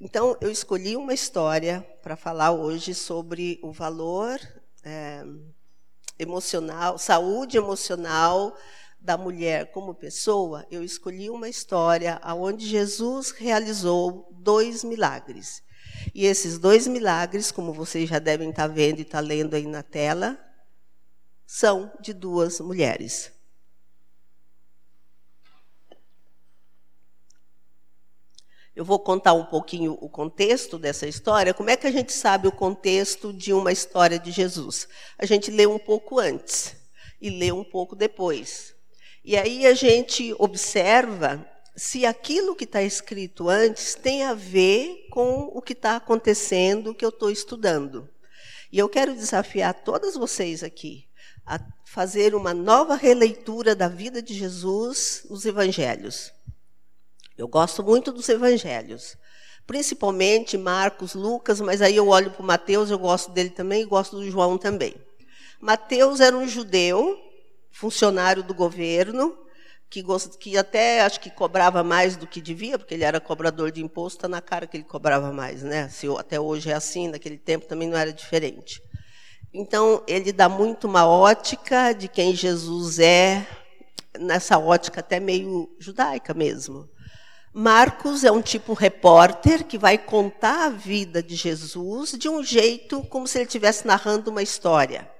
Então, eu escolhi uma história para falar hoje sobre o valor é, emocional, saúde emocional da mulher como pessoa. Eu escolhi uma história onde Jesus realizou dois milagres. E esses dois milagres, como vocês já devem estar vendo e estar lendo aí na tela, são de duas mulheres. Eu vou contar um pouquinho o contexto dessa história. Como é que a gente sabe o contexto de uma história de Jesus? A gente lê um pouco antes e lê um pouco depois. E aí a gente observa se aquilo que está escrito antes tem a ver com o que está acontecendo, que eu estou estudando. E eu quero desafiar todas vocês aqui a fazer uma nova releitura da vida de Jesus nos evangelhos. Eu gosto muito dos evangelhos, principalmente Marcos, Lucas, mas aí eu olho para Mateus, eu gosto dele também e gosto do João também. Mateus era um judeu, funcionário do governo, que, que até acho que cobrava mais do que devia, porque ele era cobrador de imposto, está na cara que ele cobrava mais, né? Se até hoje é assim, naquele tempo também não era diferente. Então, ele dá muito uma ótica de quem Jesus é, nessa ótica até meio judaica mesmo. Marcos é um tipo repórter que vai contar a vida de Jesus de um jeito como se ele estivesse narrando uma história.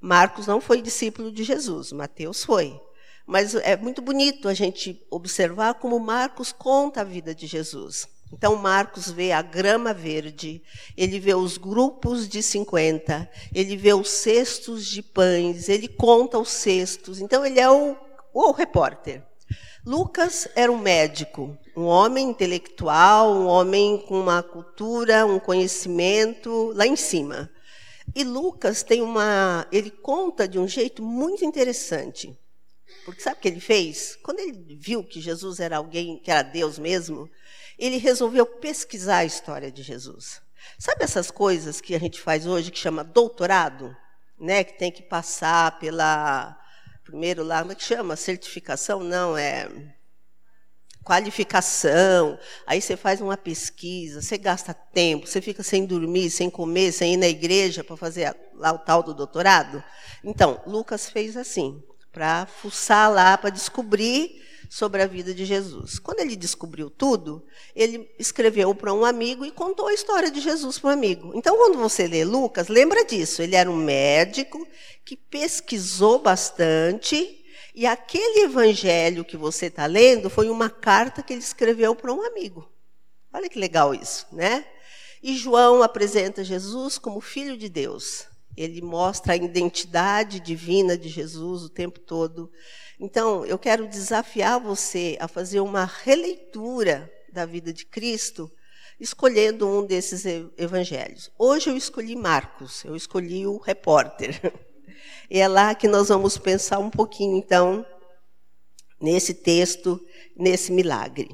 Marcos não foi discípulo de Jesus, Mateus foi. Mas é muito bonito a gente observar como Marcos conta a vida de Jesus. Então, Marcos vê a grama verde, ele vê os grupos de 50, ele vê os cestos de pães, ele conta os cestos. Então, ele é o, o repórter. Lucas era um médico, um homem intelectual, um homem com uma cultura, um conhecimento lá em cima. E Lucas tem uma, ele conta de um jeito muito interessante. Porque sabe o que ele fez? Quando ele viu que Jesus era alguém, que era Deus mesmo, ele resolveu pesquisar a história de Jesus. Sabe essas coisas que a gente faz hoje que chama doutorado, né, que tem que passar pela primeiro lá, como é que chama? Certificação? Não, é qualificação. Aí você faz uma pesquisa, você gasta tempo, você fica sem dormir, sem comer, sem ir na igreja para fazer lá o tal do doutorado. Então, Lucas fez assim, para fuçar lá, para descobrir sobre a vida de Jesus. Quando ele descobriu tudo, ele escreveu para um amigo e contou a história de Jesus para um amigo. Então, quando você lê Lucas, lembra disso. Ele era um médico que pesquisou bastante. E aquele evangelho que você está lendo foi uma carta que ele escreveu para um amigo. Olha que legal isso, né? E João apresenta Jesus como filho de Deus. Ele mostra a identidade divina de Jesus o tempo todo. Então, eu quero desafiar você a fazer uma releitura da vida de Cristo, escolhendo um desses evangelhos. Hoje eu escolhi Marcos, eu escolhi o repórter. E é lá que nós vamos pensar um pouquinho, então, nesse texto, nesse milagre.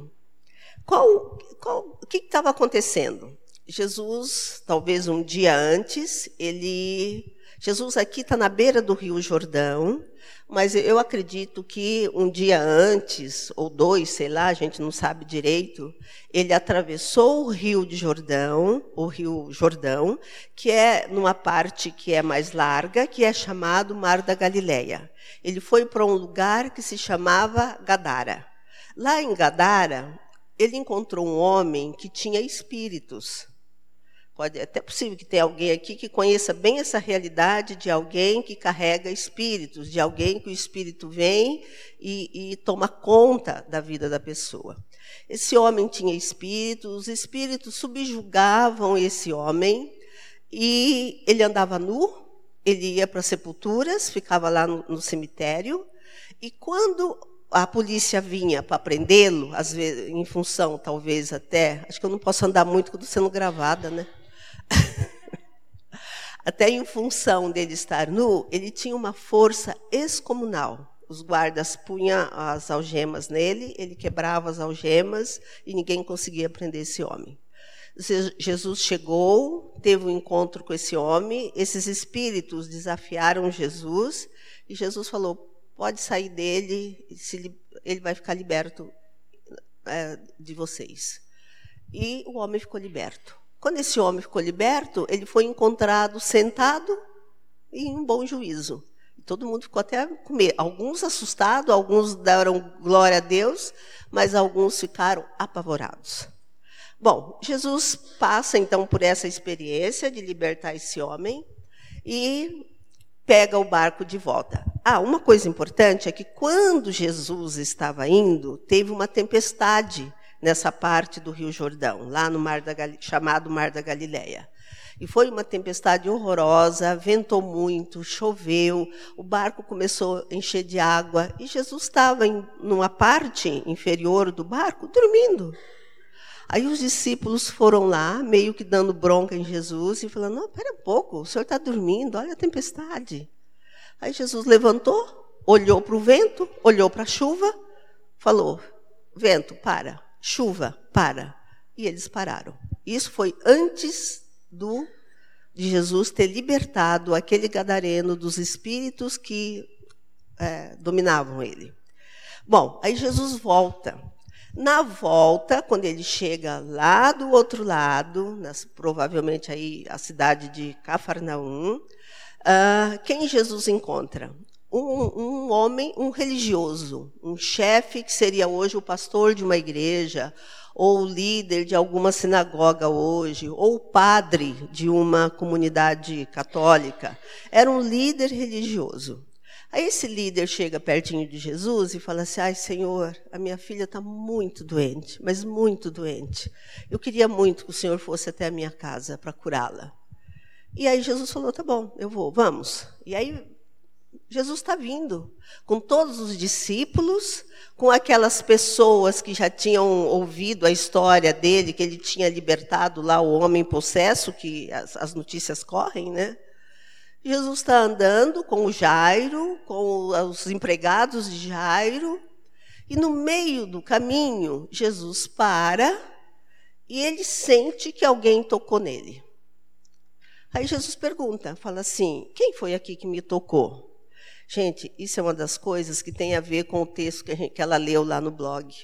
Qual, qual, o que estava acontecendo? Jesus, talvez um dia antes, ele. Jesus aqui está na beira do Rio Jordão, mas eu acredito que um dia antes, ou dois, sei lá, a gente não sabe direito, ele atravessou o Rio de Jordão, o Rio Jordão, que é numa parte que é mais larga, que é chamado Mar da Galileia. Ele foi para um lugar que se chamava Gadara. Lá em Gadara, ele encontrou um homem que tinha espíritos. Pode é até possível que tenha alguém aqui que conheça bem essa realidade de alguém que carrega espíritos, de alguém que o espírito vem e, e toma conta da vida da pessoa. Esse homem tinha espíritos, os espíritos subjugavam esse homem e ele andava nu, ele ia para sepulturas, ficava lá no, no cemitério e quando a polícia vinha para prendê-lo, às vezes em função talvez até, acho que eu não posso andar muito quando sendo gravada, né? Até em função dele estar nu, ele tinha uma força excomunal. Os guardas punham as algemas nele, ele quebrava as algemas e ninguém conseguia prender esse homem. Jesus chegou, teve um encontro com esse homem, esses espíritos desafiaram Jesus e Jesus falou: pode sair dele, ele vai ficar liberto é, de vocês. e o homem ficou liberto. Quando esse homem ficou liberto, ele foi encontrado sentado e em bom juízo. Todo mundo ficou até com medo. Alguns assustados, alguns deram glória a Deus, mas alguns ficaram apavorados. Bom, Jesus passa então por essa experiência de libertar esse homem e pega o barco de volta. Ah, uma coisa importante é que quando Jesus estava indo, teve uma tempestade nessa parte do Rio Jordão, lá no mar da chamado Mar da Galileia. E foi uma tempestade horrorosa, ventou muito, choveu, o barco começou a encher de água e Jesus estava em numa parte inferior do barco dormindo. Aí os discípulos foram lá, meio que dando bronca em Jesus e falando: Não, pera um pouco, o senhor está dormindo, olha a tempestade. Aí Jesus levantou, olhou para o vento, olhou para a chuva, falou: Vento, para, chuva, para. E eles pararam. Isso foi antes do de Jesus ter libertado aquele gadareno dos espíritos que é, dominavam ele. Bom, aí Jesus volta. Na volta, quando ele chega lá do outro lado, nas, provavelmente aí a cidade de Cafarnaum, uh, quem Jesus encontra? Um, um, homem, um religioso, um chefe que seria hoje o pastor de uma igreja, ou líder de alguma sinagoga hoje, ou padre de uma comunidade católica. Era um líder religioso. Aí esse líder chega pertinho de Jesus e fala assim: Ai, Senhor, a minha filha está muito doente, mas muito doente. Eu queria muito que o Senhor fosse até a minha casa para curá-la. E aí Jesus falou: Tá bom, eu vou, vamos. E aí Jesus está vindo com todos os discípulos, com aquelas pessoas que já tinham ouvido a história dele, que ele tinha libertado lá o homem possesso, que as, as notícias correm, né? Jesus está andando com o Jairo, com os empregados de Jairo, e no meio do caminho, Jesus para e ele sente que alguém tocou nele. Aí Jesus pergunta, fala assim: Quem foi aqui que me tocou? Gente, isso é uma das coisas que tem a ver com o texto que, gente, que ela leu lá no blog.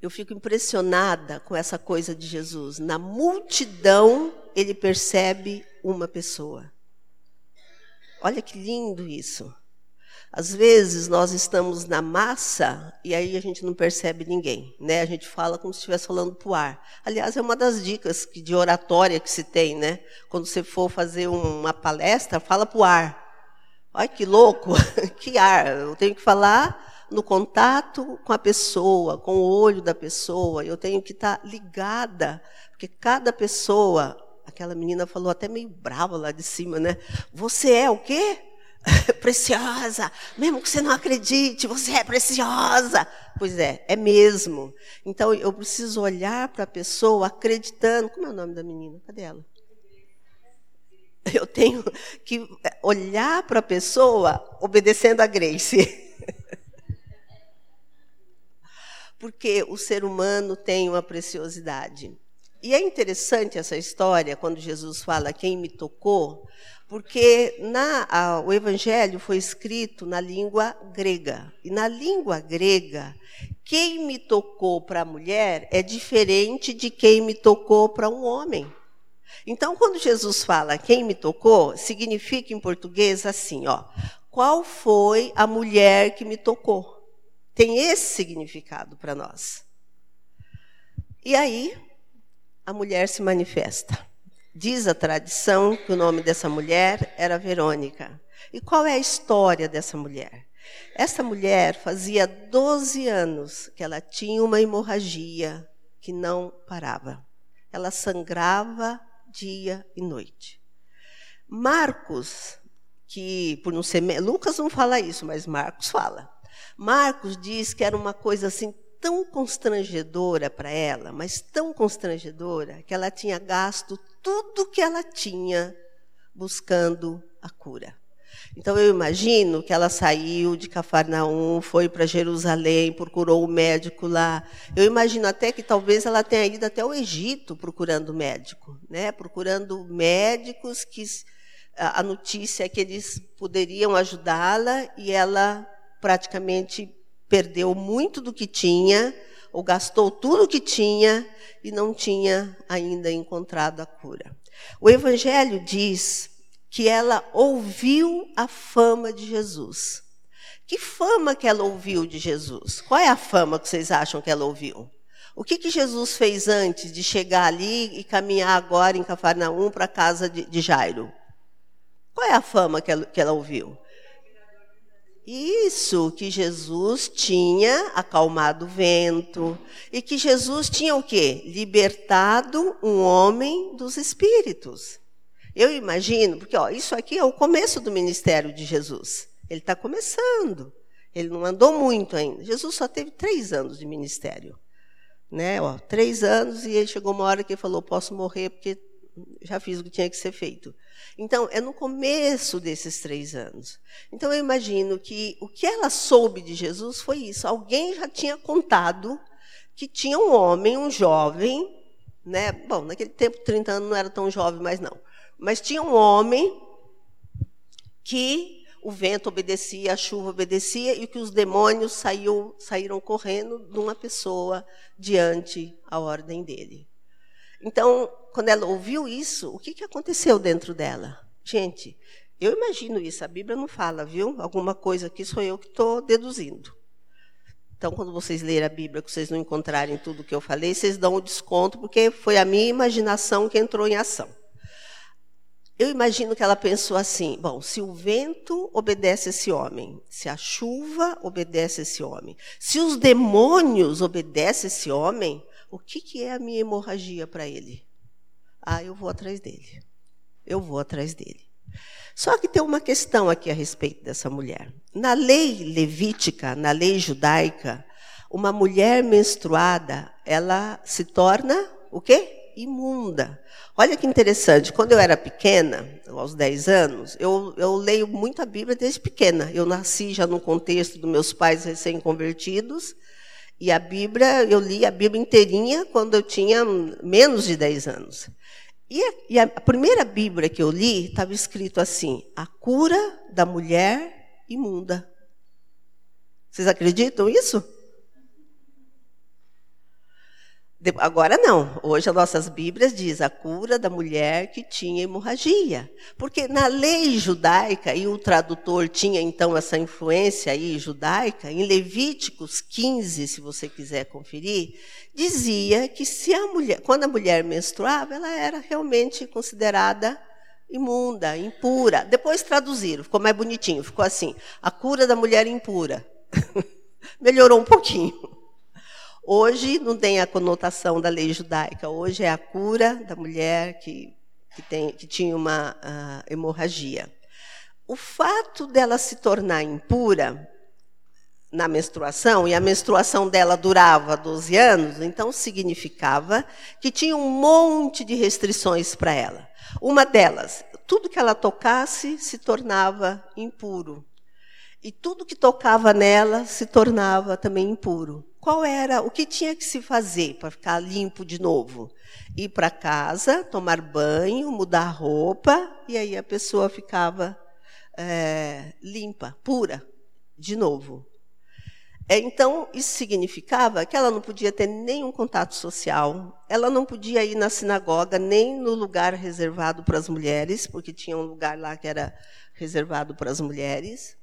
Eu fico impressionada com essa coisa de Jesus. Na multidão, ele percebe uma pessoa. Olha que lindo isso. Às vezes nós estamos na massa e aí a gente não percebe ninguém, né? A gente fala como se estivesse falando para o ar. Aliás, é uma das dicas de oratória que se tem, né? Quando você for fazer uma palestra, fala para o ar. Olha que louco, que ar. Eu tenho que falar no contato com a pessoa, com o olho da pessoa. Eu tenho que estar ligada, porque cada pessoa, aquela menina falou até meio brava lá de cima, né? Você é o quê? preciosa, mesmo que você não acredite, você é preciosa. Pois é, é mesmo. Então eu preciso olhar para a pessoa acreditando. Como é o nome da menina? Cadê ela? Eu tenho que olhar para a pessoa obedecendo a Grace. Porque o ser humano tem uma preciosidade. E é interessante essa história, quando Jesus fala quem me tocou, porque na, a, o Evangelho foi escrito na língua grega. E na língua grega, quem me tocou para a mulher é diferente de quem me tocou para um homem. Então, quando Jesus fala quem me tocou, significa em português assim, ó. Qual foi a mulher que me tocou? Tem esse significado para nós. E aí, a mulher se manifesta. Diz a tradição que o nome dessa mulher era Verônica. E qual é a história dessa mulher? Essa mulher fazia 12 anos que ela tinha uma hemorragia que não parava. Ela sangrava dia e noite. Marcos, que por não ser Lucas não fala isso, mas Marcos fala. Marcos diz que era uma coisa assim tão constrangedora para ela, mas tão constrangedora que ela tinha gasto tudo que ela tinha buscando a cura. Então eu imagino que ela saiu de Cafarnaum, foi para Jerusalém, procurou o médico lá. Eu imagino até que talvez ela tenha ido até o Egito procurando médico, né? Procurando médicos que a notícia é que eles poderiam ajudá-la e ela praticamente perdeu muito do que tinha ou gastou tudo o que tinha e não tinha ainda encontrado a cura. O Evangelho diz que ela ouviu a fama de Jesus. Que fama que ela ouviu de Jesus? Qual é a fama que vocês acham que ela ouviu? O que, que Jesus fez antes de chegar ali e caminhar agora em Cafarnaum para a casa de, de, Jairo? Qual é a fama que ela, que ela ouviu? Isso, que Jesus tinha acalmado o vento e que Jesus tinha o quê? Libertado um homem dos espíritos. Eu imagino, porque ó, isso aqui é o começo do ministério de Jesus. Ele está começando. Ele não andou muito ainda. Jesus só teve três anos de ministério. Né? Ó, três anos e ele chegou uma hora que ele falou: posso morrer porque já fiz o que tinha que ser feito. Então, é no começo desses três anos. Então, eu imagino que o que ela soube de Jesus foi isso. Alguém já tinha contado que tinha um homem, um jovem, né? Bom, naquele tempo, 30 anos não era tão jovem, mas não. Mas tinha um homem que o vento obedecia, a chuva obedecia, e que os demônios saiu, saíram correndo de uma pessoa diante a ordem dele. Então, quando ela ouviu isso, o que, que aconteceu dentro dela? Gente, eu imagino isso, a Bíblia não fala, viu? Alguma coisa aqui sou eu que estou deduzindo. Então, quando vocês lerem a Bíblia, que vocês não encontrarem tudo o que eu falei, vocês dão o desconto, porque foi a minha imaginação que entrou em ação. Eu imagino que ela pensou assim: bom, se o vento obedece esse homem, se a chuva obedece esse homem, se os demônios obedecem esse homem, o que, que é a minha hemorragia para ele? Ah, eu vou atrás dele. Eu vou atrás dele. Só que tem uma questão aqui a respeito dessa mulher. Na lei levítica, na lei judaica, uma mulher menstruada, ela se torna o quê? Imunda. Olha que interessante, quando eu era pequena, aos 10 anos, eu, eu leio muito a Bíblia desde pequena. Eu nasci já no contexto dos meus pais recém-convertidos, e a Bíblia, eu li a Bíblia inteirinha quando eu tinha menos de 10 anos. E a, e a primeira Bíblia que eu li estava escrito assim: a cura da mulher imunda. Vocês acreditam isso? Agora não. Hoje as nossas Bíblias diz a cura da mulher que tinha hemorragia. Porque na lei judaica, e o tradutor tinha então essa influência aí judaica, em Levíticos 15, se você quiser conferir, dizia que se a mulher, quando a mulher menstruava, ela era realmente considerada imunda, impura. Depois traduziram, ficou mais bonitinho, ficou assim: a cura da mulher impura. Melhorou um pouquinho. Hoje não tem a conotação da lei judaica, hoje é a cura da mulher que, que, tem, que tinha uma uh, hemorragia. O fato dela se tornar impura na menstruação, e a menstruação dela durava 12 anos, então significava que tinha um monte de restrições para ela. Uma delas, tudo que ela tocasse se tornava impuro. E tudo que tocava nela se tornava também impuro qual era o que tinha que se fazer para ficar limpo de novo? Ir para casa, tomar banho, mudar roupa, e aí a pessoa ficava é, limpa, pura, de novo. É, então, isso significava que ela não podia ter nenhum contato social, ela não podia ir na sinagoga nem no lugar reservado para as mulheres, porque tinha um lugar lá que era reservado para as mulheres.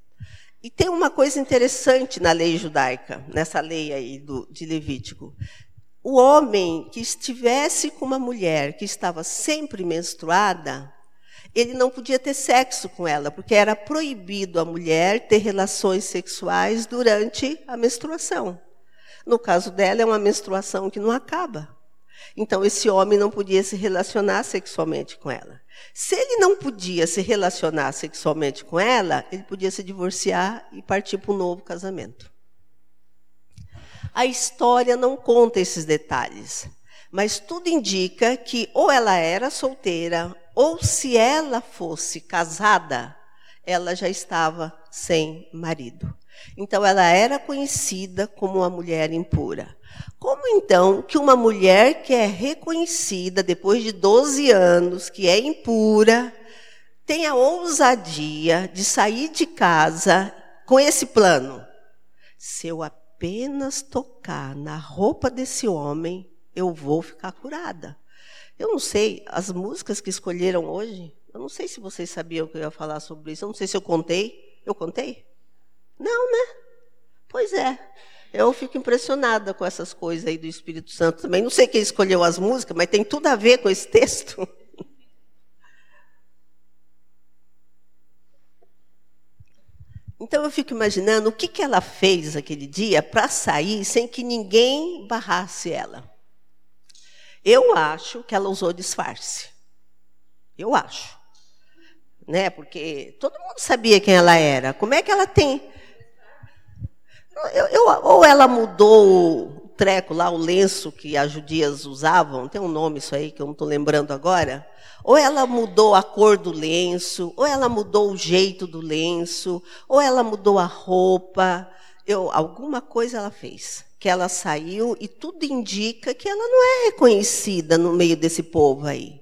E tem uma coisa interessante na lei judaica, nessa lei aí do, de Levítico. O homem que estivesse com uma mulher que estava sempre menstruada, ele não podia ter sexo com ela, porque era proibido a mulher ter relações sexuais durante a menstruação. No caso dela, é uma menstruação que não acaba. Então, esse homem não podia se relacionar sexualmente com ela. Se ele não podia se relacionar sexualmente com ela, ele podia se divorciar e partir para um novo casamento. A história não conta esses detalhes, mas tudo indica que ou ela era solteira, ou se ela fosse casada, ela já estava sem marido. Então ela era conhecida como uma mulher impura. Como então que uma mulher que é reconhecida depois de 12 anos, que é impura, tem a ousadia de sair de casa com esse plano? Se eu apenas tocar na roupa desse homem, eu vou ficar curada. Eu não sei, as músicas que escolheram hoje, eu não sei se vocês sabiam que eu ia falar sobre isso. Eu não sei se eu contei. Eu contei? Não, né? Pois é. Eu fico impressionada com essas coisas aí do Espírito Santo também. Não sei quem escolheu as músicas, mas tem tudo a ver com esse texto. Então eu fico imaginando o que, que ela fez aquele dia para sair sem que ninguém barrasse ela. Eu acho que ela usou disfarce. Eu acho. Né? Porque todo mundo sabia quem ela era. Como é que ela tem. Eu, eu, ou ela mudou o treco lá, o lenço que as judias usavam, tem um nome isso aí que eu não estou lembrando agora. Ou ela mudou a cor do lenço, ou ela mudou o jeito do lenço, ou ela mudou a roupa. Eu, alguma coisa ela fez que ela saiu e tudo indica que ela não é reconhecida no meio desse povo aí.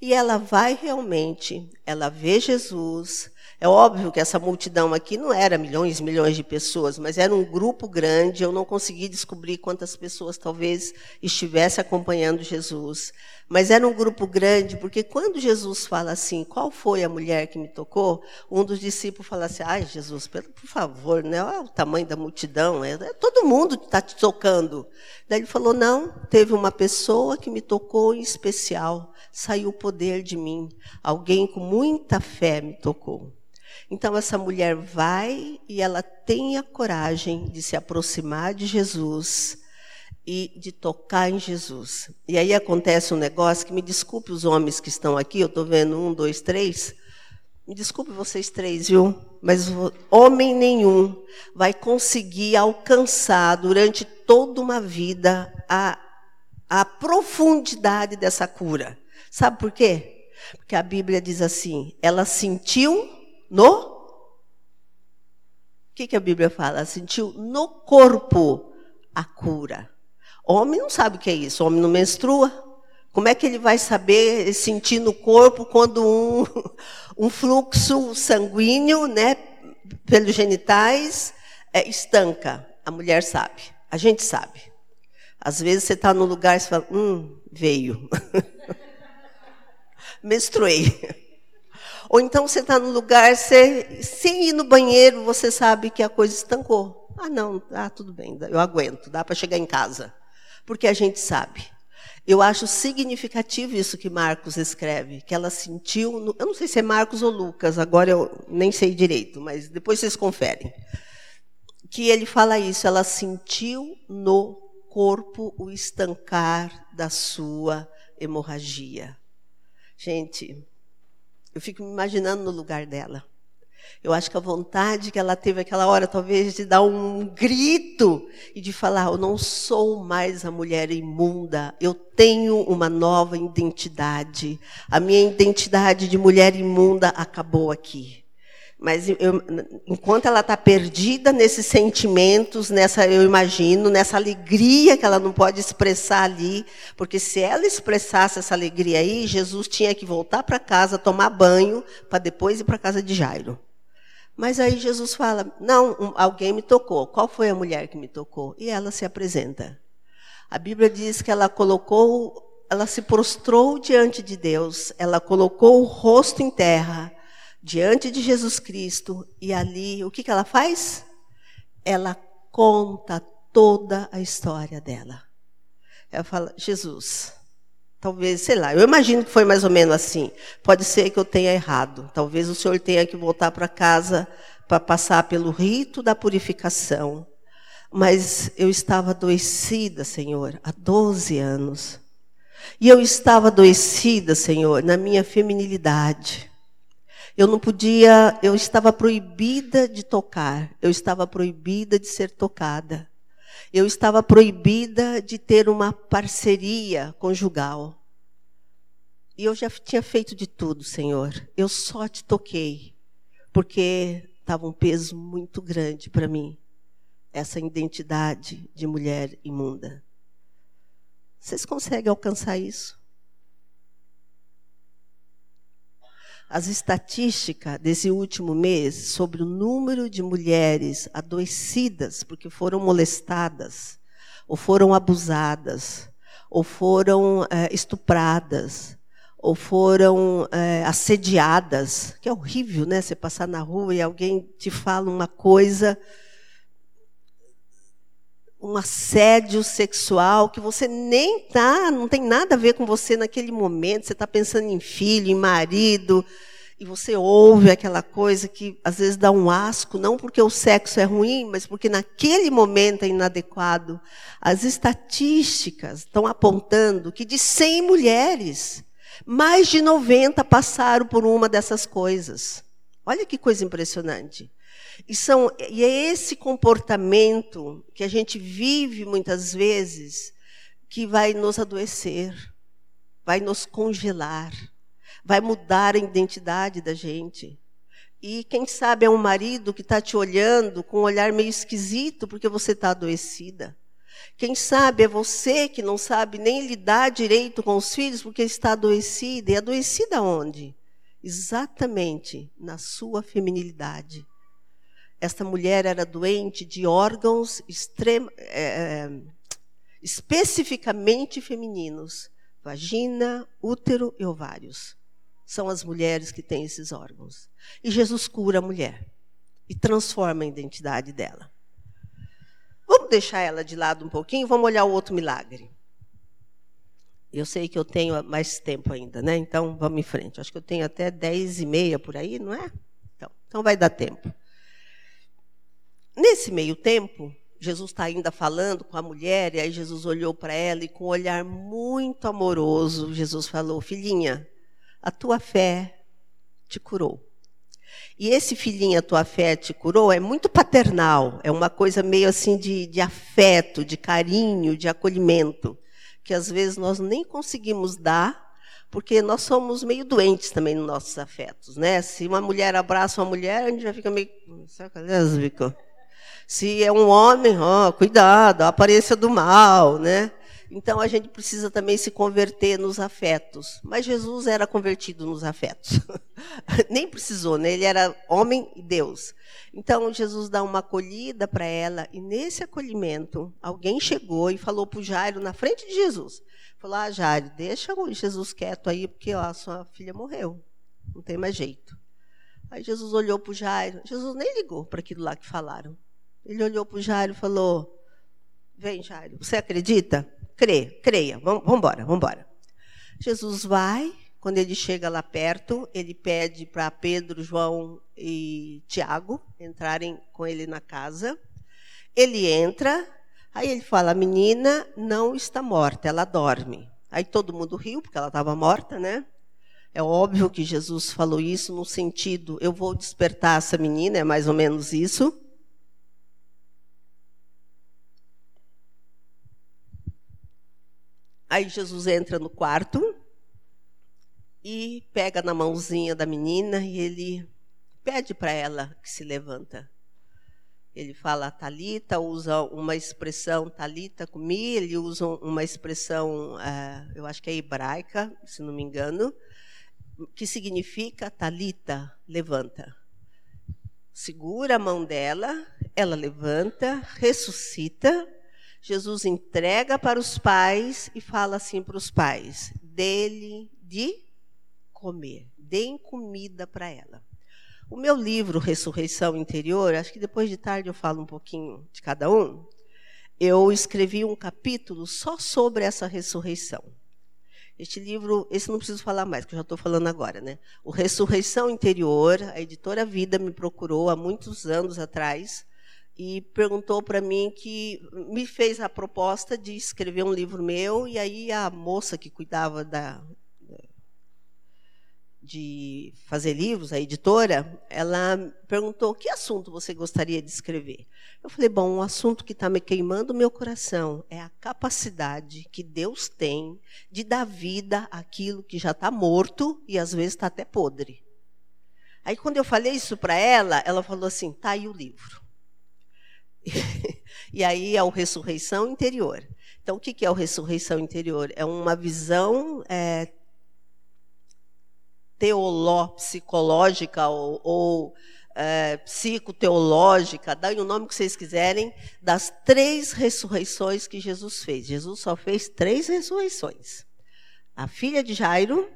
E ela vai realmente, ela vê Jesus. É óbvio que essa multidão aqui não era milhões e milhões de pessoas, mas era um grupo grande. Eu não consegui descobrir quantas pessoas talvez estivesse acompanhando Jesus. Mas era um grupo grande, porque quando Jesus fala assim, qual foi a mulher que me tocou? Um dos discípulos fala assim, ai Jesus, por favor, né? Olha o tamanho da multidão, é, é todo mundo está te tocando. Daí ele falou, não, teve uma pessoa que me tocou em especial, saiu o poder de mim. Alguém com muita fé me tocou. Então essa mulher vai e ela tem a coragem de se aproximar de Jesus e de tocar em Jesus. E aí acontece um negócio que me desculpe os homens que estão aqui, eu estou vendo um, dois, três. Me desculpe vocês três, viu? Mas homem nenhum vai conseguir alcançar durante toda uma vida a, a profundidade dessa cura. Sabe por quê? Porque a Bíblia diz assim: ela sentiu no. O que, que a Bíblia fala? Sentiu no corpo a cura. Homem não sabe o que é isso, homem não menstrua. Como é que ele vai saber sentir no corpo quando um, um fluxo sanguíneo, né, pelos genitais, é, estanca? A mulher sabe, a gente sabe. Às vezes você está no lugar e fala, hum, veio. Menstruei. Ou então você está no lugar, você, sem ir no banheiro, você sabe que a coisa estancou. Ah, não, ah, tudo bem, eu aguento, dá para chegar em casa porque a gente sabe. Eu acho significativo isso que Marcos escreve, que ela sentiu, no, eu não sei se é Marcos ou Lucas, agora eu nem sei direito, mas depois vocês conferem. Que ele fala isso, ela sentiu no corpo o estancar da sua hemorragia. Gente, eu fico me imaginando no lugar dela. Eu acho que a vontade que ela teve aquela hora, talvez, de dar um grito e de falar: Eu não sou mais a mulher imunda, eu tenho uma nova identidade. A minha identidade de mulher imunda acabou aqui. Mas eu, enquanto ela está perdida nesses sentimentos, nessa, eu imagino, nessa alegria que ela não pode expressar ali, porque se ela expressasse essa alegria aí, Jesus tinha que voltar para casa, tomar banho, para depois ir para casa de Jairo. Mas aí Jesus fala: Não, alguém me tocou. Qual foi a mulher que me tocou? E ela se apresenta. A Bíblia diz que ela colocou, ela se prostrou diante de Deus, ela colocou o rosto em terra, diante de Jesus Cristo, e ali, o que, que ela faz? Ela conta toda a história dela. Ela fala: Jesus, Talvez, sei lá, eu imagino que foi mais ou menos assim. Pode ser que eu tenha errado. Talvez o senhor tenha que voltar para casa para passar pelo rito da purificação. Mas eu estava adoecida, Senhor, há 12 anos. E eu estava adoecida, Senhor, na minha feminilidade. Eu não podia, eu estava proibida de tocar, eu estava proibida de ser tocada eu estava proibida de ter uma parceria conjugal. E eu já tinha feito de tudo, Senhor. Eu só te toquei, porque estava um peso muito grande para mim, essa identidade de mulher imunda. Vocês conseguem alcançar isso? As estatísticas desse último mês sobre o número de mulheres adoecidas porque foram molestadas, ou foram abusadas, ou foram é, estupradas, ou foram é, assediadas, que é horrível, né? Você passar na rua e alguém te fala uma coisa, um assédio sexual que você nem tá, não tem nada a ver com você naquele momento. Você está pensando em filho, em marido, e você ouve aquela coisa que às vezes dá um asco, não porque o sexo é ruim, mas porque naquele momento é inadequado. As estatísticas estão apontando que de 100 mulheres, mais de 90 passaram por uma dessas coisas. Olha que coisa impressionante. E, são, e é esse comportamento que a gente vive muitas vezes que vai nos adoecer, vai nos congelar vai mudar a identidade da gente. E quem sabe é um marido que está te olhando com um olhar meio esquisito porque você está adoecida. Quem sabe é você que não sabe nem lidar direito com os filhos porque está adoecida. E adoecida onde? Exatamente na sua feminilidade. Esta mulher era doente de órgãos extrema, é especificamente femininos: vagina, útero e ovários são as mulheres que têm esses órgãos. E Jesus cura a mulher e transforma a identidade dela. Vamos deixar ela de lado um pouquinho, vamos olhar o outro milagre. Eu sei que eu tenho mais tempo ainda, né? Então vamos em frente. Acho que eu tenho até dez e meia por aí, não é? Então, então vai dar tempo. Nesse meio tempo, Jesus está ainda falando com a mulher, e aí Jesus olhou para ela e com um olhar muito amoroso, Jesus falou: Filhinha, a tua fé te curou. E esse filhinho, a tua fé te curou, é muito paternal, é uma coisa meio assim de, de afeto, de carinho, de acolhimento, que às vezes nós nem conseguimos dar, porque nós somos meio doentes também nos nossos afetos, né? Se uma mulher abraça uma mulher, a gente já fica meio. Se é um homem, ó, cuidado, a aparência do mal, né? Então a gente precisa também se converter nos afetos. Mas Jesus era convertido nos afetos. Nem precisou, né? Ele era homem e Deus. Então Jesus dá uma acolhida para ela e nesse acolhimento alguém chegou e falou para o Jairo na frente de Jesus. Falou: "Ah, Jairo, deixa o Jesus quieto aí porque ó, a sua filha morreu. Não tem mais jeito." Aí Jesus olhou para o Jairo. Jesus nem ligou para aquilo lá que falaram. Ele olhou para o Jairo e falou: Vem, Jairo, você acredita? crê, creia, vamos embora, vamos embora. Jesus vai, quando ele chega lá perto, ele pede para Pedro, João e Tiago entrarem com ele na casa. Ele entra, aí ele fala: a menina não está morta, ela dorme. Aí todo mundo riu, porque ela estava morta, né? É óbvio que Jesus falou isso no sentido: eu vou despertar essa menina, é mais ou menos isso. Aí Jesus entra no quarto e pega na mãozinha da menina e ele pede para ela que se levanta. Ele fala talita, usa uma expressão talita comi, ele usa uma expressão, uh, eu acho que é hebraica, se não me engano, que significa talita, levanta. Segura a mão dela, ela levanta, ressuscita Jesus entrega para os pais e fala assim para os pais: dele de comer, deem comida para ela. O meu livro Ressurreição Interior, acho que depois de tarde eu falo um pouquinho de cada um. Eu escrevi um capítulo só sobre essa ressurreição. Este livro, esse não preciso falar mais, que eu já estou falando agora, né? O Ressurreição Interior, a editora Vida me procurou há muitos anos atrás e perguntou para mim que me fez a proposta de escrever um livro meu e aí a moça que cuidava da de fazer livros, a editora, ela perguntou que assunto você gostaria de escrever. Eu falei, bom, um assunto que está me queimando o meu coração é a capacidade que Deus tem de dar vida àquilo que já está morto e às vezes está até podre. Aí quando eu falei isso para ela, ela falou assim, tá aí o livro. e aí é o ressurreição interior. Então, o que é o ressurreição interior? É uma visão é, teoló psicológica ou, ou é, psicoteológica, dai o nome que vocês quiserem, das três ressurreições que Jesus fez. Jesus só fez três ressurreições: a filha de Jairo,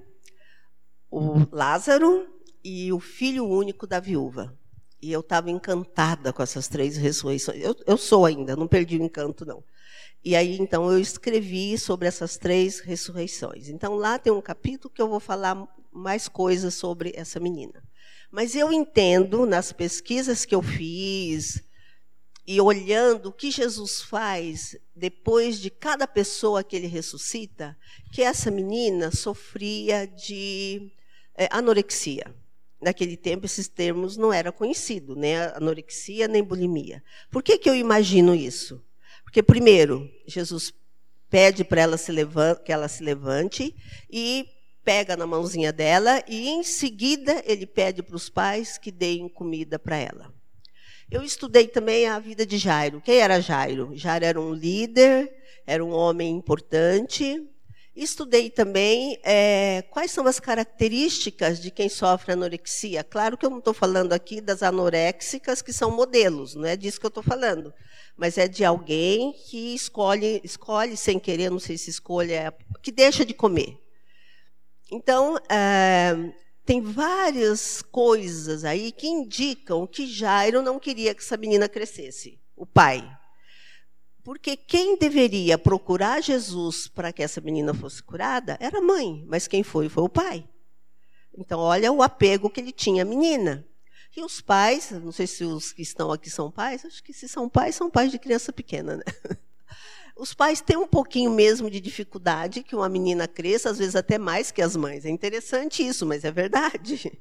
o Lázaro e o filho único da viúva. E eu estava encantada com essas três ressurreições. Eu, eu sou ainda, não perdi o encanto, não. E aí, então, eu escrevi sobre essas três ressurreições. Então, lá tem um capítulo que eu vou falar mais coisas sobre essa menina. Mas eu entendo, nas pesquisas que eu fiz, e olhando o que Jesus faz depois de cada pessoa que ele ressuscita, que essa menina sofria de é, anorexia. Naquele tempo, esses termos não eram conhecidos, nem né? anorexia nem bulimia. Por que, que eu imagino isso? Porque, primeiro, Jesus pede para ela se que ela se levante e pega na mãozinha dela e em seguida ele pede para os pais que deem comida para ela. Eu estudei também a vida de Jairo. Quem era Jairo? Jairo era um líder, era um homem importante. Estudei também é, quais são as características de quem sofre anorexia. Claro que eu não estou falando aqui das anoréxicas que são modelos, não é disso que eu estou falando. Mas é de alguém que escolhe, escolhe sem querer, não sei se escolha, que deixa de comer. Então, é, tem várias coisas aí que indicam que Jairo não queria que essa menina crescesse, o pai. Porque quem deveria procurar Jesus para que essa menina fosse curada era a mãe, mas quem foi foi o pai. Então, olha o apego que ele tinha à menina. E os pais, não sei se os que estão aqui são pais, acho que se são pais, são pais de criança pequena, né? Os pais têm um pouquinho mesmo de dificuldade que uma menina cresça, às vezes até mais que as mães. É interessante isso, mas é verdade.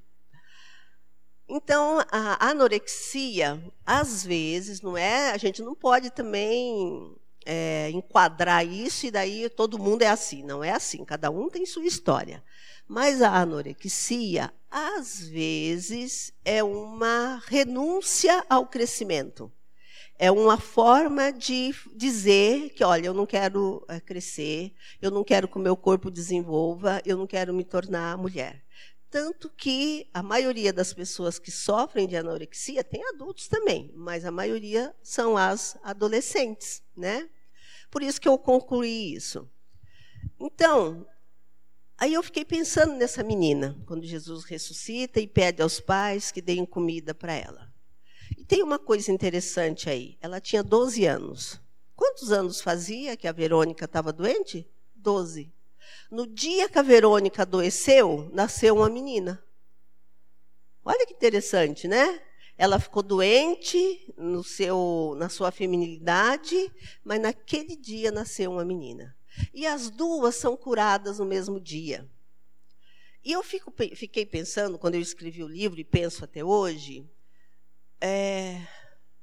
Então, a anorexia, às vezes, não é? A gente não pode também é, enquadrar isso e daí todo mundo é assim. Não é assim. Cada um tem sua história. Mas a anorexia, às vezes, é uma renúncia ao crescimento. É uma forma de dizer que, olha, eu não quero eh, crescer, eu não quero que o meu corpo desenvolva, eu não quero me tornar mulher. Tanto que a maioria das pessoas que sofrem de anorexia, tem adultos também, mas a maioria são as adolescentes, né? Por isso que eu concluí isso. Então, aí eu fiquei pensando nessa menina, quando Jesus ressuscita e pede aos pais que deem comida para ela. E tem uma coisa interessante aí. Ela tinha 12 anos. Quantos anos fazia que a Verônica estava doente? 12. No dia que a Verônica adoeceu, nasceu uma menina. Olha que interessante, né? Ela ficou doente no seu, na sua feminilidade, mas naquele dia nasceu uma menina. E as duas são curadas no mesmo dia. E eu fico, fiquei pensando, quando eu escrevi o livro, e penso até hoje, é,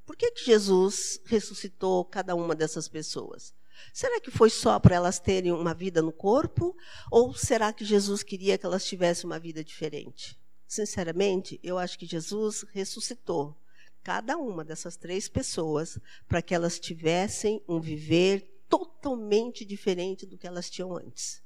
por que, que Jesus ressuscitou cada uma dessas pessoas? Será que foi só para elas terem uma vida no corpo? Ou será que Jesus queria que elas tivessem uma vida diferente? Sinceramente, eu acho que Jesus ressuscitou cada uma dessas três pessoas para que elas tivessem um viver totalmente diferente do que elas tinham antes.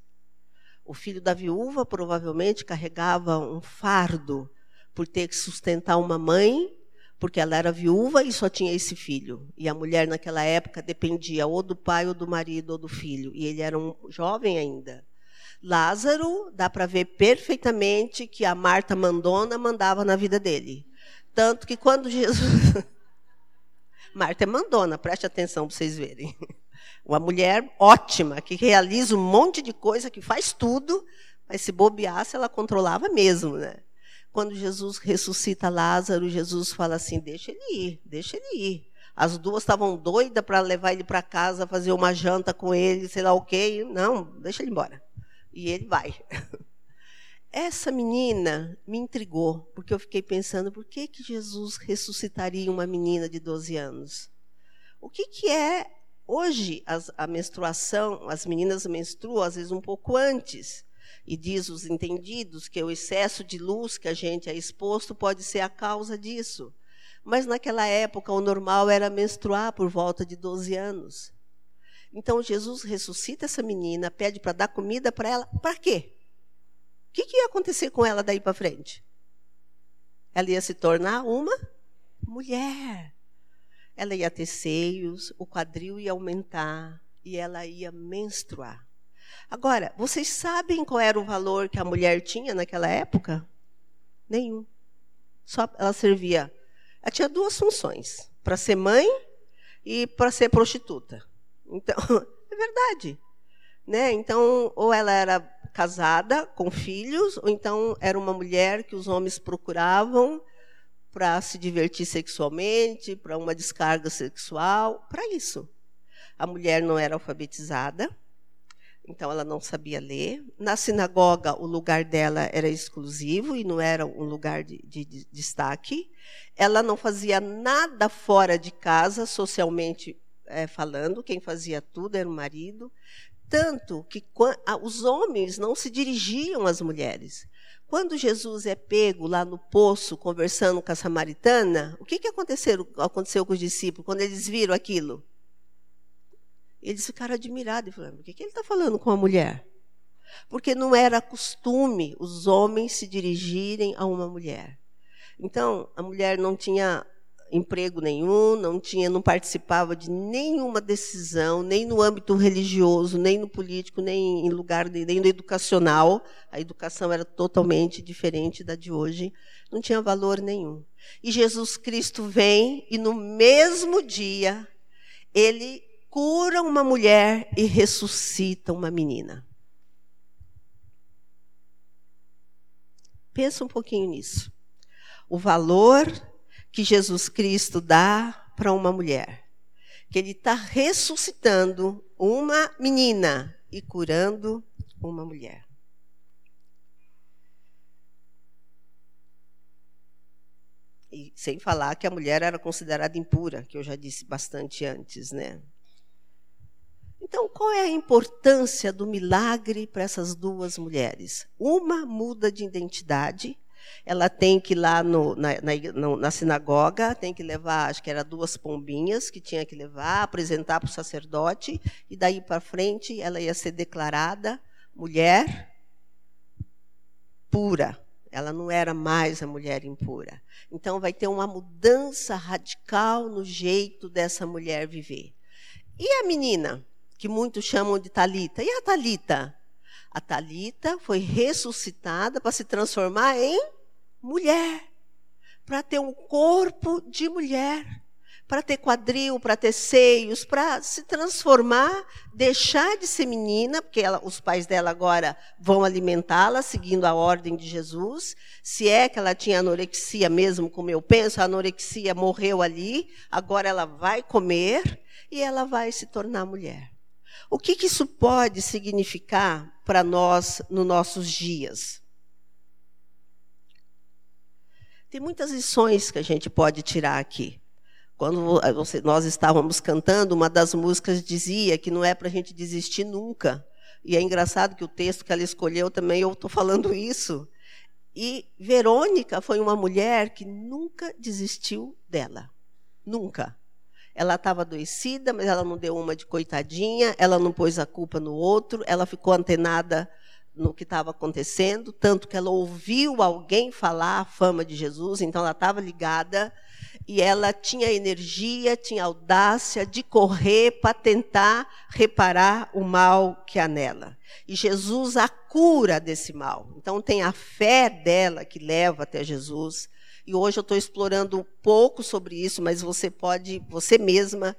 O filho da viúva provavelmente carregava um fardo por ter que sustentar uma mãe porque ela era viúva e só tinha esse filho. E a mulher naquela época dependia ou do pai, ou do marido, ou do filho. E ele era um jovem ainda. Lázaro, dá para ver perfeitamente que a Marta Mandona mandava na vida dele. Tanto que quando Jesus. Marta é mandona, preste atenção para vocês verem. Uma mulher ótima, que realiza um monte de coisa, que faz tudo, mas se bobeasse, ela controlava mesmo, né? Quando Jesus ressuscita Lázaro, Jesus fala assim: deixa ele ir, deixa ele ir. As duas estavam doidas para levar ele para casa, fazer uma janta com ele, sei lá o quê. Não, deixa ele embora. E ele vai. Essa menina me intrigou, porque eu fiquei pensando: por que, que Jesus ressuscitaria uma menina de 12 anos? O que, que é. Hoje, a menstruação, as meninas menstruam às vezes um pouco antes. E diz os entendidos que o excesso de luz que a gente é exposto pode ser a causa disso. Mas naquela época o normal era menstruar por volta de 12 anos. Então Jesus ressuscita essa menina, pede para dar comida para ela. Para quê? O que, que ia acontecer com ela daí para frente? Ela ia se tornar uma mulher. Ela ia ter seios, o quadril ia aumentar e ela ia menstruar. Agora, vocês sabem qual era o valor que a mulher tinha naquela época? Nenhum. Só ela servia. Ela tinha duas funções: para ser mãe e para ser prostituta. Então, é verdade. Né? Então, ou ela era casada com filhos, ou então era uma mulher que os homens procuravam para se divertir sexualmente, para uma descarga sexual, para isso. A mulher não era alfabetizada, então ela não sabia ler. Na sinagoga, o lugar dela era exclusivo e não era um lugar de, de, de destaque. Ela não fazia nada fora de casa, socialmente é, falando, quem fazia tudo era o marido. Tanto que os homens não se dirigiam às mulheres. Quando Jesus é pego lá no poço, conversando com a samaritana, o que, que aconteceu, aconteceu com os discípulos quando eles viram aquilo? Eles ficaram admirados e falaram: por que, que ele está falando com a mulher? Porque não era costume os homens se dirigirem a uma mulher. Então, a mulher não tinha emprego nenhum, não tinha, não participava de nenhuma decisão, nem no âmbito religioso, nem no político, nem em lugar nem no educacional. A educação era totalmente diferente da de hoje, não tinha valor nenhum. E Jesus Cristo vem e no mesmo dia ele cura uma mulher e ressuscita uma menina. Pensa um pouquinho nisso. O valor que Jesus Cristo dá para uma mulher. Que ele está ressuscitando uma menina e curando uma mulher. E sem falar que a mulher era considerada impura, que eu já disse bastante antes, né? Então, qual é a importância do milagre para essas duas mulheres? Uma muda de identidade, ela tem que ir lá no, na, na, na, sinagoga, tem que levar, acho que era duas pombinhas que tinha que levar, apresentar para o sacerdote, e daí para frente ela ia ser declarada mulher pura. Ela não era mais a mulher impura. Então vai ter uma mudança radical no jeito dessa mulher viver. E a menina? Que muitos chamam de Talita. E a Talita? A Talita foi ressuscitada para se transformar em mulher, para ter um corpo de mulher, para ter quadril, para ter seios, para se transformar, deixar de ser menina, porque ela, os pais dela agora vão alimentá-la, seguindo a ordem de Jesus. Se é que ela tinha anorexia mesmo, como eu penso, a anorexia morreu ali, agora ela vai comer e ela vai se tornar mulher. O que, que isso pode significar para nós nos nossos dias? Tem muitas lições que a gente pode tirar aqui. Quando nós estávamos cantando, uma das músicas dizia que não é para a gente desistir nunca. E é engraçado que o texto que ela escolheu também eu estou falando isso. E Verônica foi uma mulher que nunca desistiu dela. Nunca. Ela estava adoecida, mas ela não deu uma de coitadinha, ela não pôs a culpa no outro, ela ficou antenada no que estava acontecendo, tanto que ela ouviu alguém falar a fama de Jesus, então ela estava ligada e ela tinha energia, tinha audácia de correr para tentar reparar o mal que há nela. E Jesus a cura desse mal. Então tem a fé dela que leva até Jesus, e hoje eu estou explorando um pouco sobre isso, mas você pode, você mesma,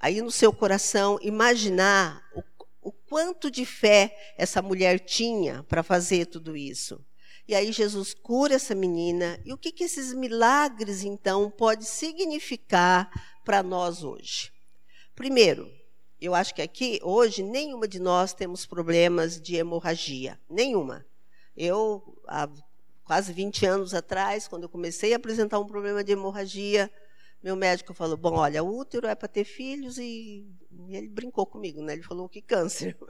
aí no seu coração, imaginar o, o quanto de fé essa mulher tinha para fazer tudo isso. E aí Jesus cura essa menina. E o que, que esses milagres, então, pode significar para nós hoje? Primeiro, eu acho que aqui, hoje, nenhuma de nós temos problemas de hemorragia. Nenhuma. Eu, há quase 20 anos atrás, quando eu comecei a apresentar um problema de hemorragia, meu médico falou: Bom, olha, o útero é para ter filhos, e, ele brincou comigo, né? Ele falou que câncer.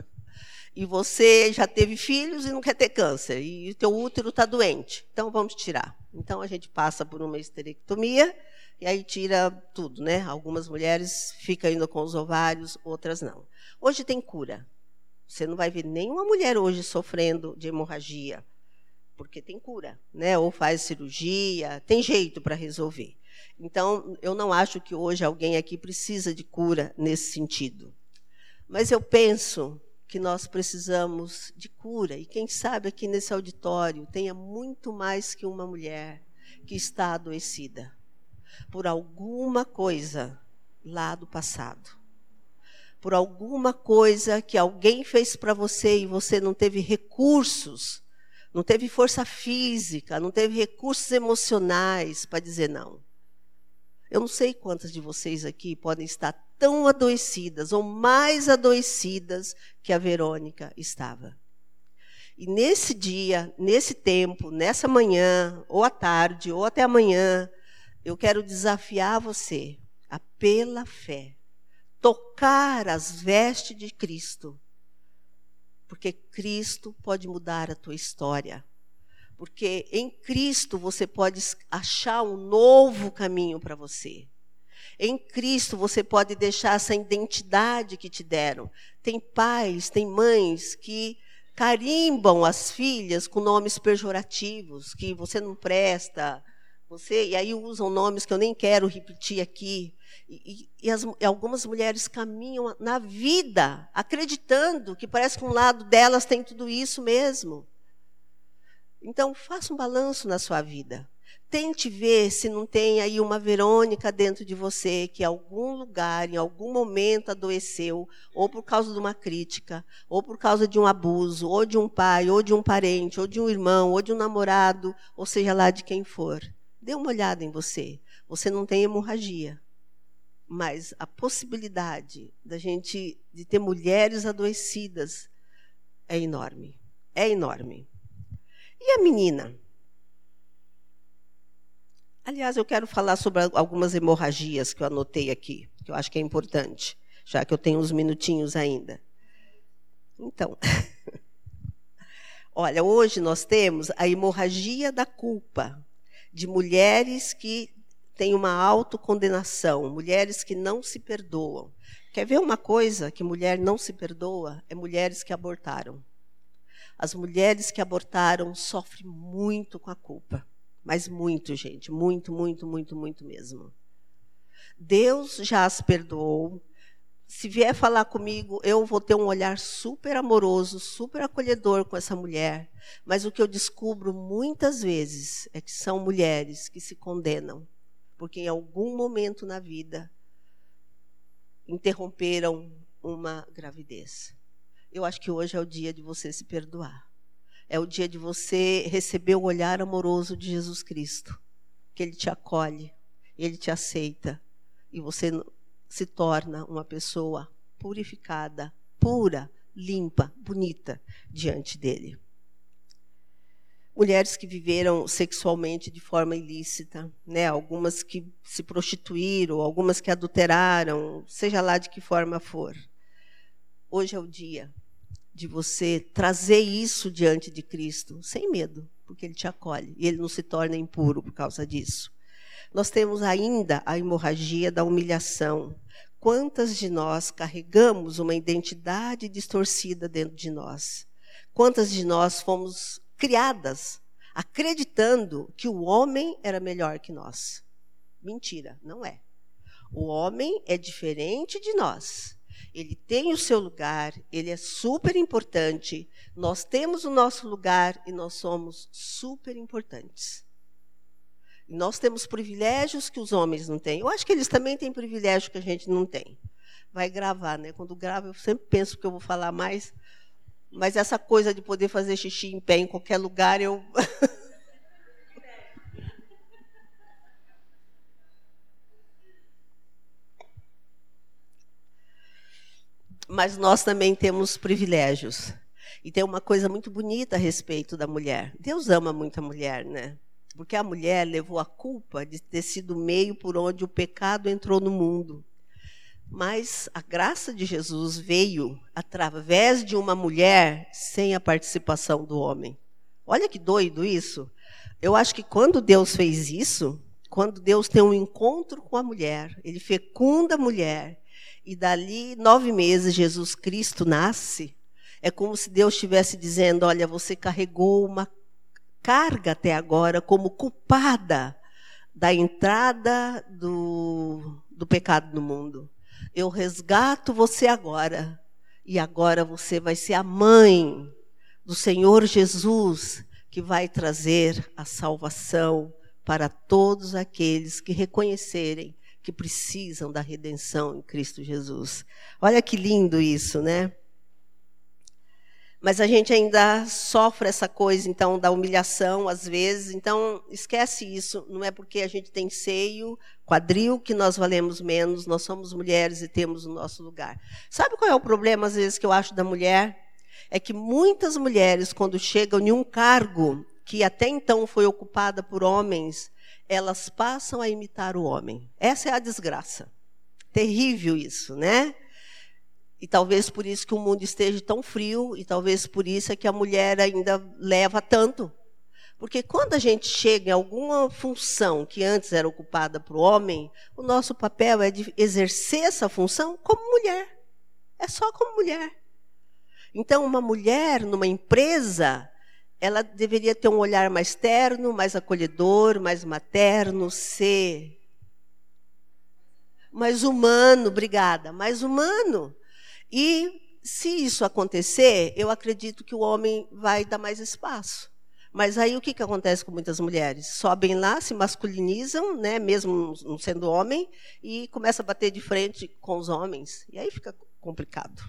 E você já teve filhos e não quer ter câncer, e o teu útero está doente, então vamos tirar. Então a gente passa por uma esterectomia e aí tira tudo, né? Algumas mulheres ficam ainda com os ovários, outras não. Hoje tem cura. Você não vai ver nenhuma mulher hoje sofrendo de hemorragia porque tem cura, né? Ou faz cirurgia, tem jeito para resolver. Então, eu não acho que hoje alguém aqui precisa de cura nesse sentido. Mas eu penso que nós precisamos de cura. E quem sabe aqui nesse auditório tenha muito mais que uma mulher que está adoecida por alguma coisa lá do passado. Por alguma coisa que alguém fez para você e você não teve recursos, não teve força física, não teve recursos emocionais para dizer não. Eu não sei quantas de vocês aqui podem estar tão adoecidas ou mais adoecidas que a Verônica estava. E nesse dia, nesse tempo, nessa manhã, ou à tarde, ou até amanhã, eu quero desafiar você a, pela fé, tocar as vestes de Cristo. Porque Cristo pode mudar a tua história porque em Cristo você pode achar um novo caminho para você. Em Cristo você pode deixar essa identidade que te deram. Tem pais, tem mães que carimbam as filhas com nomes pejorativos, que você não presta, você e aí usam nomes que eu nem quero repetir aqui. E, e, as, e algumas mulheres caminham na vida acreditando que parece que um lado delas tem tudo isso mesmo. Então, faça um balanço na sua vida. Tente ver se não tem aí uma Verônica dentro de você que em algum lugar, em algum momento adoeceu, ou por causa de uma crítica, ou por causa de um abuso, ou de um pai, ou de um parente, ou de um irmão, ou de um namorado, ou seja lá de quem for. Dê uma olhada em você. Você não tem hemorragia. Mas a possibilidade da gente de ter mulheres adoecidas é enorme. É enorme. E a menina? Aliás, eu quero falar sobre algumas hemorragias que eu anotei aqui, que eu acho que é importante, já que eu tenho uns minutinhos ainda. Então, olha, hoje nós temos a hemorragia da culpa de mulheres que têm uma autocondenação, mulheres que não se perdoam. Quer ver uma coisa que mulher não se perdoa? É mulheres que abortaram. As mulheres que abortaram sofrem muito com a culpa. Mas muito, gente. Muito, muito, muito, muito mesmo. Deus já as perdoou. Se vier falar comigo, eu vou ter um olhar super amoroso, super acolhedor com essa mulher. Mas o que eu descubro muitas vezes é que são mulheres que se condenam, porque em algum momento na vida interromperam uma gravidez. Eu acho que hoje é o dia de você se perdoar. É o dia de você receber o olhar amoroso de Jesus Cristo, que ele te acolhe, ele te aceita e você se torna uma pessoa purificada, pura, limpa, bonita diante dele. Mulheres que viveram sexualmente de forma ilícita, né? algumas que se prostituíram, algumas que adulteraram, seja lá de que forma for. Hoje é o dia de você trazer isso diante de Cristo, sem medo, porque Ele te acolhe e Ele não se torna impuro por causa disso. Nós temos ainda a hemorragia da humilhação. Quantas de nós carregamos uma identidade distorcida dentro de nós? Quantas de nós fomos criadas acreditando que o homem era melhor que nós? Mentira, não é. O homem é diferente de nós. Ele tem o seu lugar, ele é super importante. Nós temos o nosso lugar e nós somos super importantes. Nós temos privilégios que os homens não têm. Eu acho que eles também têm privilégios que a gente não tem. Vai gravar, né? Quando gravo, eu sempre penso que eu vou falar mais. Mas essa coisa de poder fazer xixi em pé em qualquer lugar, eu. mas nós também temos privilégios. E tem uma coisa muito bonita a respeito da mulher. Deus ama muito a mulher, né? Porque a mulher levou a culpa de ter sido o meio por onde o pecado entrou no mundo. Mas a graça de Jesus veio através de uma mulher sem a participação do homem. Olha que doido isso. Eu acho que quando Deus fez isso, quando Deus tem um encontro com a mulher, ele fecunda a mulher e dali nove meses Jesus Cristo nasce, é como se Deus estivesse dizendo: Olha, você carregou uma carga até agora como culpada da entrada do, do pecado no mundo. Eu resgato você agora, e agora você vai ser a mãe do Senhor Jesus, que vai trazer a salvação para todos aqueles que reconhecerem que precisam da redenção em Cristo Jesus. Olha que lindo isso, né? Mas a gente ainda sofre essa coisa, então, da humilhação, às vezes. Então, esquece isso. Não é porque a gente tem seio, quadril, que nós valemos menos. Nós somos mulheres e temos o nosso lugar. Sabe qual é o problema, às vezes, que eu acho da mulher? É que muitas mulheres, quando chegam em um cargo que até então foi ocupada por homens, elas passam a imitar o homem. Essa é a desgraça. Terrível isso, né? E talvez por isso que o mundo esteja tão frio, e talvez por isso é que a mulher ainda leva tanto. Porque quando a gente chega em alguma função que antes era ocupada por homem, o nosso papel é de exercer essa função como mulher. É só como mulher. Então, uma mulher numa empresa, ela deveria ter um olhar mais terno, mais acolhedor, mais materno, ser mais humano, obrigada, mais humano. E se isso acontecer, eu acredito que o homem vai dar mais espaço. Mas aí o que, que acontece com muitas mulheres? Sobem lá, se masculinizam, né, mesmo não sendo homem, e começa a bater de frente com os homens. E aí fica complicado.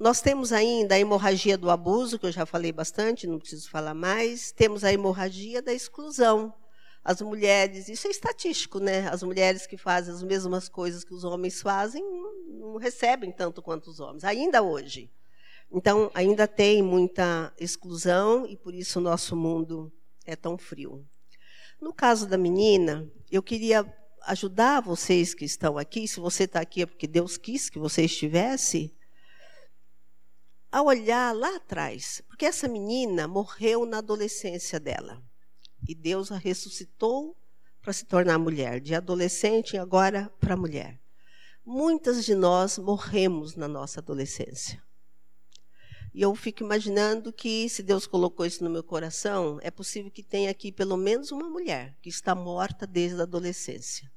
Nós temos ainda a hemorragia do abuso, que eu já falei bastante, não preciso falar mais. Temos a hemorragia da exclusão. As mulheres, isso é estatístico, né? As mulheres que fazem as mesmas coisas que os homens fazem não recebem tanto quanto os homens, ainda hoje. Então, ainda tem muita exclusão e por isso o nosso mundo é tão frio. No caso da menina, eu queria ajudar vocês que estão aqui, se você está aqui é porque Deus quis que você estivesse, a olhar lá atrás, porque essa menina morreu na adolescência dela. E Deus a ressuscitou para se tornar mulher, de adolescente agora para mulher. Muitas de nós morremos na nossa adolescência. E eu fico imaginando que, se Deus colocou isso no meu coração, é possível que tenha aqui pelo menos uma mulher que está morta desde a adolescência.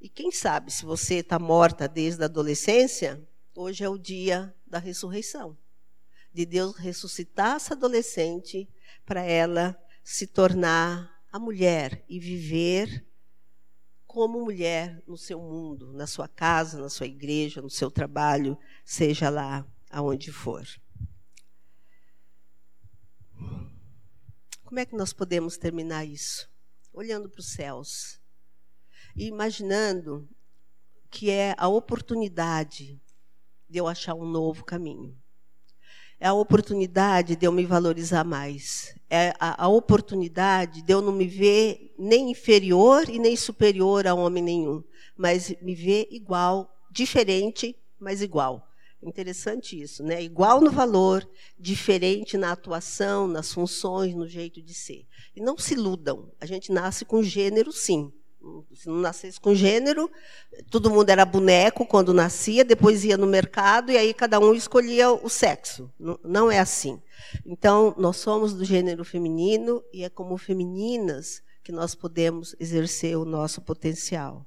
E quem sabe, se você está morta desde a adolescência, hoje é o dia da ressurreição de Deus ressuscitar essa adolescente para ela se tornar a mulher e viver como mulher no seu mundo, na sua casa, na sua igreja, no seu trabalho, seja lá aonde for. Como é que nós podemos terminar isso? Olhando para os céus e imaginando que é a oportunidade de eu achar um novo caminho é a oportunidade de eu me valorizar mais. É a, a, oportunidade de eu não me ver nem inferior e nem superior a homem nenhum, mas me ver igual, diferente, mas igual. Interessante isso, né? Igual no valor, diferente na atuação, nas funções, no jeito de ser. E não se iludam. A gente nasce com gênero, sim. Se não nascesse com gênero, todo mundo era boneco quando nascia, depois ia no mercado e aí cada um escolhia o sexo. Não é assim. Então, nós somos do gênero feminino e é como femininas que nós podemos exercer o nosso potencial.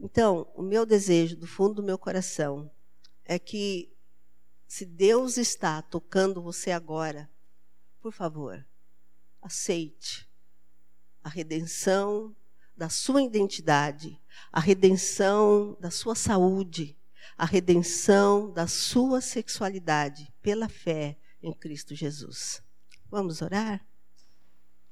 Então, o meu desejo do fundo do meu coração é que, se Deus está tocando você agora, por favor, aceite a redenção da sua identidade, a redenção da sua saúde, a redenção da sua sexualidade pela fé em Cristo Jesus. Vamos orar?